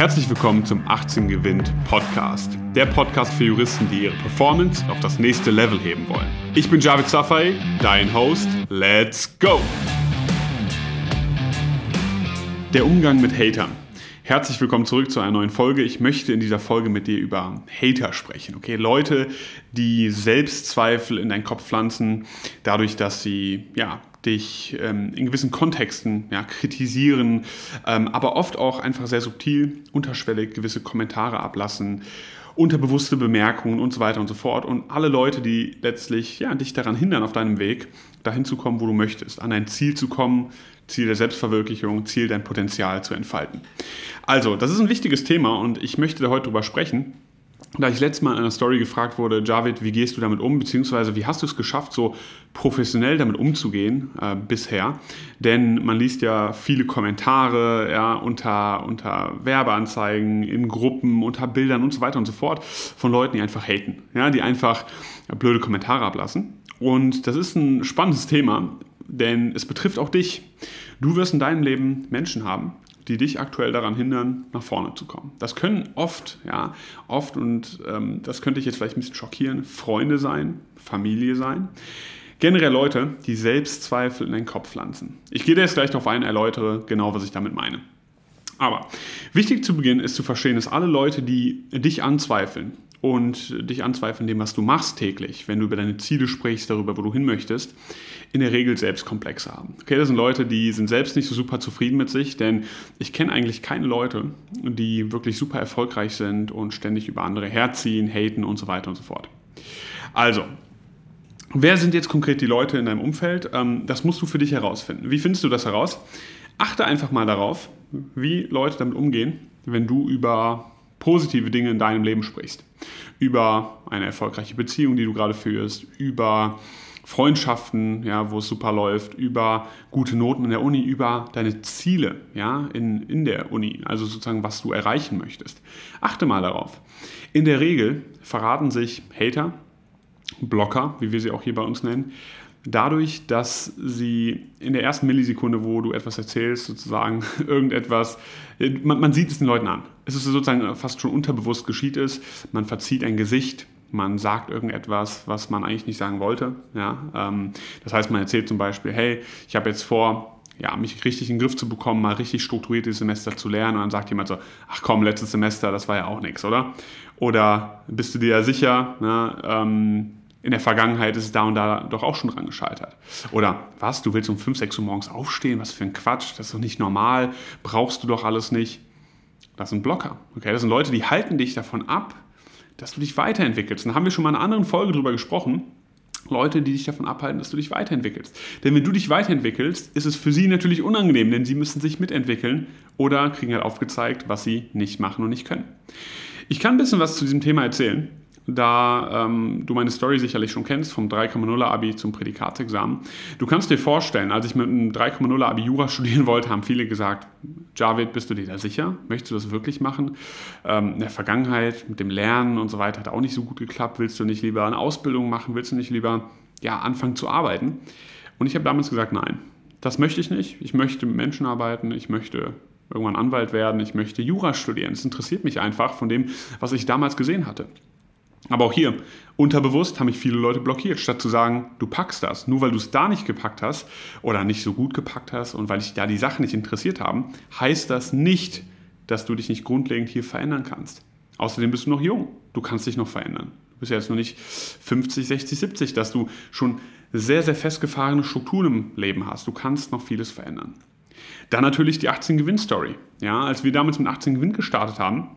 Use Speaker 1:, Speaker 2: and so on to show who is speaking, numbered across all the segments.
Speaker 1: Herzlich willkommen zum 18 Gewinnt Podcast. Der Podcast für Juristen, die ihre Performance auf das nächste Level heben wollen. Ich bin Javid Safai, dein Host. Let's go! Der Umgang mit Hatern. Herzlich willkommen zurück zu einer neuen Folge. Ich möchte in dieser Folge mit dir über Hater sprechen. Okay, Leute, die Selbstzweifel in deinen Kopf pflanzen, dadurch, dass sie ja dich ähm, in gewissen Kontexten ja, kritisieren, ähm, aber oft auch einfach sehr subtil, unterschwellig gewisse Kommentare ablassen, unterbewusste Bemerkungen und so weiter und so fort. Und alle Leute, die letztlich ja, dich daran hindern, auf deinem Weg dahin zu kommen, wo du möchtest, an dein Ziel zu kommen, Ziel der Selbstverwirklichung, Ziel dein Potenzial zu entfalten. Also, das ist ein wichtiges Thema und ich möchte da heute drüber sprechen. Da ich letztes Mal in einer Story gefragt wurde, Javid, wie gehst du damit um, beziehungsweise wie hast du es geschafft, so professionell damit umzugehen äh, bisher? Denn man liest ja viele Kommentare ja, unter, unter Werbeanzeigen, in Gruppen, unter Bildern und so weiter und so fort von Leuten, die einfach haten, ja, die einfach blöde Kommentare ablassen. Und das ist ein spannendes Thema, denn es betrifft auch dich. Du wirst in deinem Leben Menschen haben, die dich aktuell daran hindern, nach vorne zu kommen. Das können oft, ja, oft und ähm, das könnte ich jetzt vielleicht ein bisschen schockieren, Freunde sein, Familie sein. Generell Leute, die Selbstzweifel in den Kopf pflanzen. Ich gehe da jetzt gleich darauf ein, erläutere genau, was ich damit meine. Aber wichtig zu Beginn ist zu verstehen, dass alle Leute, die dich anzweifeln und dich anzweifeln dem, was du machst täglich, wenn du über deine Ziele sprichst, darüber, wo du hin möchtest, in der Regel selbst Komplexe haben. Okay, das sind Leute, die sind selbst nicht so super zufrieden mit sich, denn ich kenne eigentlich keine Leute, die wirklich super erfolgreich sind und ständig über andere herziehen, haten und so weiter und so fort. Also, wer sind jetzt konkret die Leute in deinem Umfeld? Ähm, das musst du für dich herausfinden. Wie findest du das heraus? Achte einfach mal darauf, wie Leute damit umgehen, wenn du über positive Dinge in deinem Leben sprichst. Über eine erfolgreiche Beziehung, die du gerade führst, über Freundschaften, ja, wo es super läuft, über gute Noten in der Uni, über deine Ziele ja, in, in der Uni, also sozusagen, was du erreichen möchtest. Achte mal darauf. In der Regel verraten sich Hater, Blocker, wie wir sie auch hier bei uns nennen, dadurch, dass sie in der ersten Millisekunde, wo du etwas erzählst, sozusagen irgendetwas, man, man, sieht es den Leuten an. Es ist sozusagen fast schon unterbewusst geschieht es, man verzieht ein Gesicht, man sagt irgendetwas, was man eigentlich nicht sagen wollte. Ja? Ähm, das heißt, man erzählt zum Beispiel, hey, ich habe jetzt vor, ja, mich richtig in den Griff zu bekommen, mal richtig strukturiert dieses Semester zu lernen. Und dann sagt jemand so, ach komm, letztes Semester, das war ja auch nichts, oder? Oder bist du dir ja sicher, ne, ähm, in der Vergangenheit ist es da und da doch auch schon dran gescheitert. Oder was, du willst um 5, 6 Uhr morgens aufstehen? Was für ein Quatsch, das ist doch nicht normal, brauchst du doch alles nicht. Das sind Blocker. Okay, das sind Leute, die halten dich davon ab, dass du dich weiterentwickelst. Da haben wir schon mal in einer anderen Folge drüber gesprochen. Leute, die dich davon abhalten, dass du dich weiterentwickelst. Denn wenn du dich weiterentwickelst, ist es für sie natürlich unangenehm, denn sie müssen sich mitentwickeln oder kriegen halt aufgezeigt, was sie nicht machen und nicht können. Ich kann ein bisschen was zu diesem Thema erzählen da ähm, du meine Story sicherlich schon kennst, vom 3,0 Abi zum Prädikatsexamen. Du kannst dir vorstellen, als ich mit einem 3,0 Abi Jura studieren wollte, haben viele gesagt, Javid, bist du dir da sicher? Möchtest du das wirklich machen? Ähm, in der Vergangenheit mit dem Lernen und so weiter hat auch nicht so gut geklappt. Willst du nicht lieber eine Ausbildung machen? Willst du nicht lieber ja, anfangen zu arbeiten? Und ich habe damals gesagt, nein, das möchte ich nicht. Ich möchte mit Menschen arbeiten. Ich möchte irgendwann Anwalt werden. Ich möchte Jura studieren. Es interessiert mich einfach von dem, was ich damals gesehen hatte. Aber auch hier, unterbewusst haben mich viele Leute blockiert, statt zu sagen, du packst das. Nur weil du es da nicht gepackt hast oder nicht so gut gepackt hast und weil dich da die Sachen nicht interessiert haben, heißt das nicht, dass du dich nicht grundlegend hier verändern kannst. Außerdem bist du noch jung. Du kannst dich noch verändern. Du bist ja jetzt noch nicht 50, 60, 70, dass du schon sehr, sehr festgefahrene Strukturen im Leben hast. Du kannst noch vieles verändern. Dann natürlich die 18 Gewinn Story. Ja, als wir damals mit 18 Gewinn gestartet haben,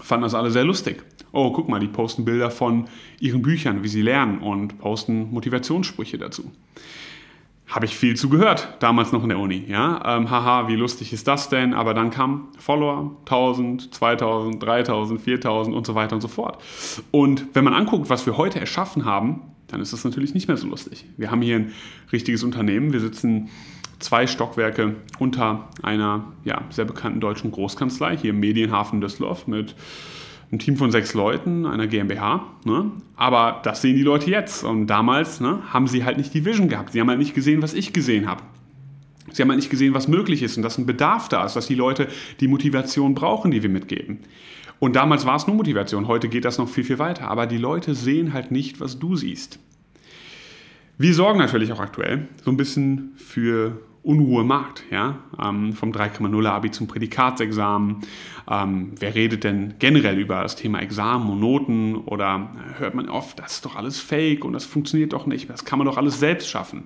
Speaker 1: fanden das alle sehr lustig. Oh, guck mal, die posten Bilder von ihren Büchern, wie sie lernen und posten Motivationssprüche dazu. Habe ich viel zu gehört, damals noch in der Uni. Ja? Ähm, haha, wie lustig ist das denn? Aber dann kamen Follower, 1000, 2000, 3000, 4000 und so weiter und so fort. Und wenn man anguckt, was wir heute erschaffen haben, dann ist das natürlich nicht mehr so lustig. Wir haben hier ein richtiges Unternehmen. Wir sitzen zwei Stockwerke unter einer ja, sehr bekannten deutschen Großkanzlei, hier im Medienhafen Düsseldorf, mit einem Team von sechs Leuten, einer GmbH. Ne? Aber das sehen die Leute jetzt. Und damals ne, haben sie halt nicht die Vision gehabt. Sie haben halt nicht gesehen, was ich gesehen habe. Sie haben halt nicht gesehen, was möglich ist und dass ein Bedarf da ist, dass die Leute die Motivation brauchen, die wir mitgeben. Und damals war es nur Motivation, heute geht das noch viel, viel weiter. Aber die Leute sehen halt nicht, was du siehst. Wir sorgen natürlich auch aktuell so ein bisschen für Unruhe Markt. Ja? Ähm, vom 3,0 Abi zum Prädikatsexamen. Ähm, wer redet denn generell über das Thema Examen und Noten? Oder hört man oft, das ist doch alles fake und das funktioniert doch nicht. Das kann man doch alles selbst schaffen.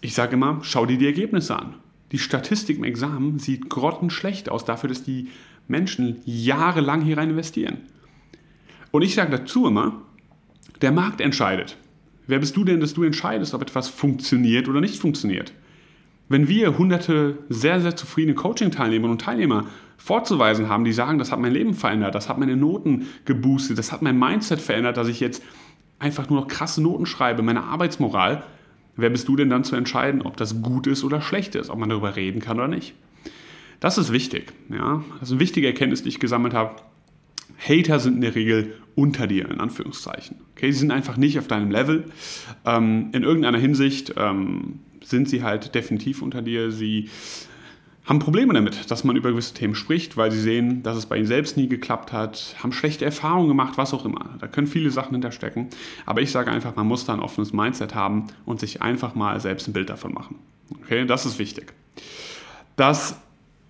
Speaker 1: Ich sage immer, schau dir die Ergebnisse an. Die Statistik im Examen sieht grottenschlecht aus dafür, dass die Menschen jahrelang hier rein investieren. Und ich sage dazu immer, der Markt entscheidet. Wer bist du denn, dass du entscheidest, ob etwas funktioniert oder nicht funktioniert? Wenn wir hunderte sehr, sehr zufriedene Coaching-Teilnehmerinnen und Teilnehmer vorzuweisen haben, die sagen, das hat mein Leben verändert, das hat meine Noten geboostet, das hat mein Mindset verändert, dass ich jetzt einfach nur noch krasse Noten schreibe, meine Arbeitsmoral, wer bist du denn dann zu entscheiden, ob das gut ist oder schlecht ist, ob man darüber reden kann oder nicht? Das ist wichtig. Ja? Das ist eine wichtige Erkenntnis, die ich gesammelt habe. Hater sind in der Regel unter dir, in Anführungszeichen. Okay, sie sind einfach nicht auf deinem Level. Ähm, in irgendeiner Hinsicht ähm, sind sie halt definitiv unter dir. Sie haben Probleme damit, dass man über gewisse Themen spricht, weil sie sehen, dass es bei ihnen selbst nie geklappt hat, haben schlechte Erfahrungen gemacht, was auch immer. Da können viele Sachen hinterstecken. Aber ich sage einfach, man muss da ein offenes Mindset haben und sich einfach mal selbst ein Bild davon machen. Okay, das ist wichtig. Das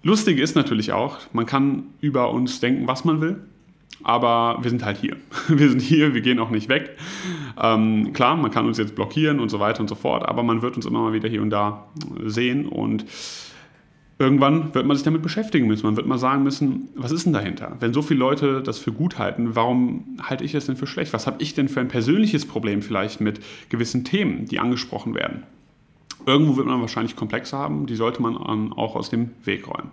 Speaker 1: Lustige ist natürlich auch, man kann über uns denken, was man will aber wir sind halt hier. Wir sind hier, wir gehen auch nicht weg. Ähm, klar, man kann uns jetzt blockieren und so weiter und so fort, aber man wird uns immer mal wieder hier und da sehen und irgendwann wird man sich damit beschäftigen müssen. Man wird mal sagen müssen, was ist denn dahinter? Wenn so viele Leute das für gut halten, warum halte ich das denn für schlecht? Was habe ich denn für ein persönliches Problem vielleicht mit gewissen Themen, die angesprochen werden? Irgendwo wird man wahrscheinlich Komplexe haben, die sollte man auch aus dem Weg räumen.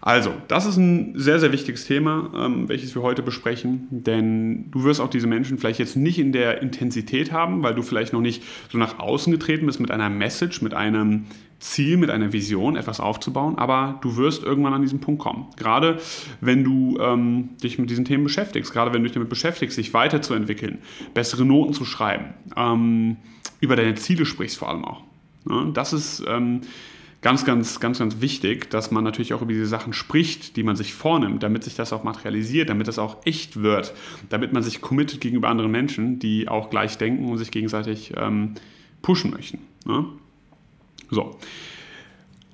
Speaker 1: Also, das ist ein sehr, sehr wichtiges Thema, ähm, welches wir heute besprechen, denn du wirst auch diese Menschen vielleicht jetzt nicht in der Intensität haben, weil du vielleicht noch nicht so nach außen getreten bist mit einer Message, mit einem Ziel, mit einer Vision, etwas aufzubauen, aber du wirst irgendwann an diesen Punkt kommen. Gerade wenn du ähm, dich mit diesen Themen beschäftigst, gerade wenn du dich damit beschäftigst, dich weiterzuentwickeln, bessere Noten zu schreiben, ähm, über deine Ziele sprichst vor allem auch. Ja, das ist ähm, ganz, ganz, ganz, ganz wichtig, dass man natürlich auch über diese Sachen spricht, die man sich vornimmt, damit sich das auch materialisiert, damit das auch echt wird, damit man sich committet gegenüber anderen Menschen, die auch gleich denken und sich gegenseitig ähm, pushen möchten. Ne? So.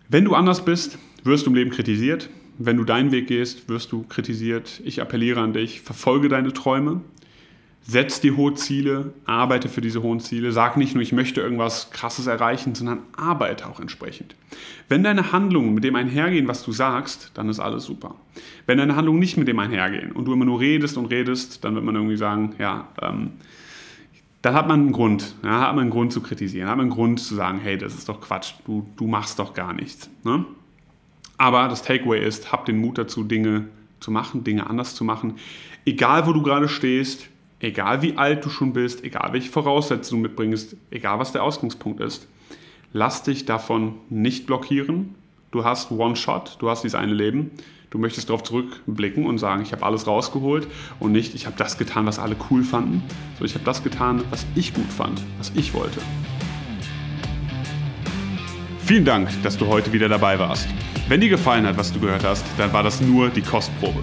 Speaker 1: Wenn du anders bist, wirst du im Leben kritisiert. Wenn du deinen Weg gehst, wirst du kritisiert. Ich appelliere an dich, verfolge deine Träume, Setz dir hohe Ziele, arbeite für diese hohen Ziele. Sag nicht nur, ich möchte irgendwas Krasses erreichen, sondern arbeite auch entsprechend. Wenn deine Handlungen mit dem einhergehen, was du sagst, dann ist alles super. Wenn deine Handlungen nicht mit dem einhergehen und du immer nur redest und redest, dann wird man irgendwie sagen, ja, ähm, dann hat man einen Grund. Ja, hat man einen Grund zu kritisieren, hat man einen Grund zu sagen, hey, das ist doch Quatsch, du, du machst doch gar nichts. Ne? Aber das Takeaway ist, hab den Mut dazu, Dinge zu machen, Dinge anders zu machen. Egal, wo du gerade stehst, egal wie alt du schon bist, egal welche Voraussetzungen du mitbringst, egal was der Ausgangspunkt ist, lass dich davon nicht blockieren. Du hast One Shot, du hast dieses eine Leben. Du möchtest darauf zurückblicken und sagen, ich habe alles rausgeholt und nicht, ich habe das getan, was alle cool fanden, sondern ich habe das getan, was ich gut fand, was ich wollte. Vielen Dank, dass du heute wieder dabei warst. Wenn dir gefallen hat, was du gehört hast, dann war das nur die Kostprobe.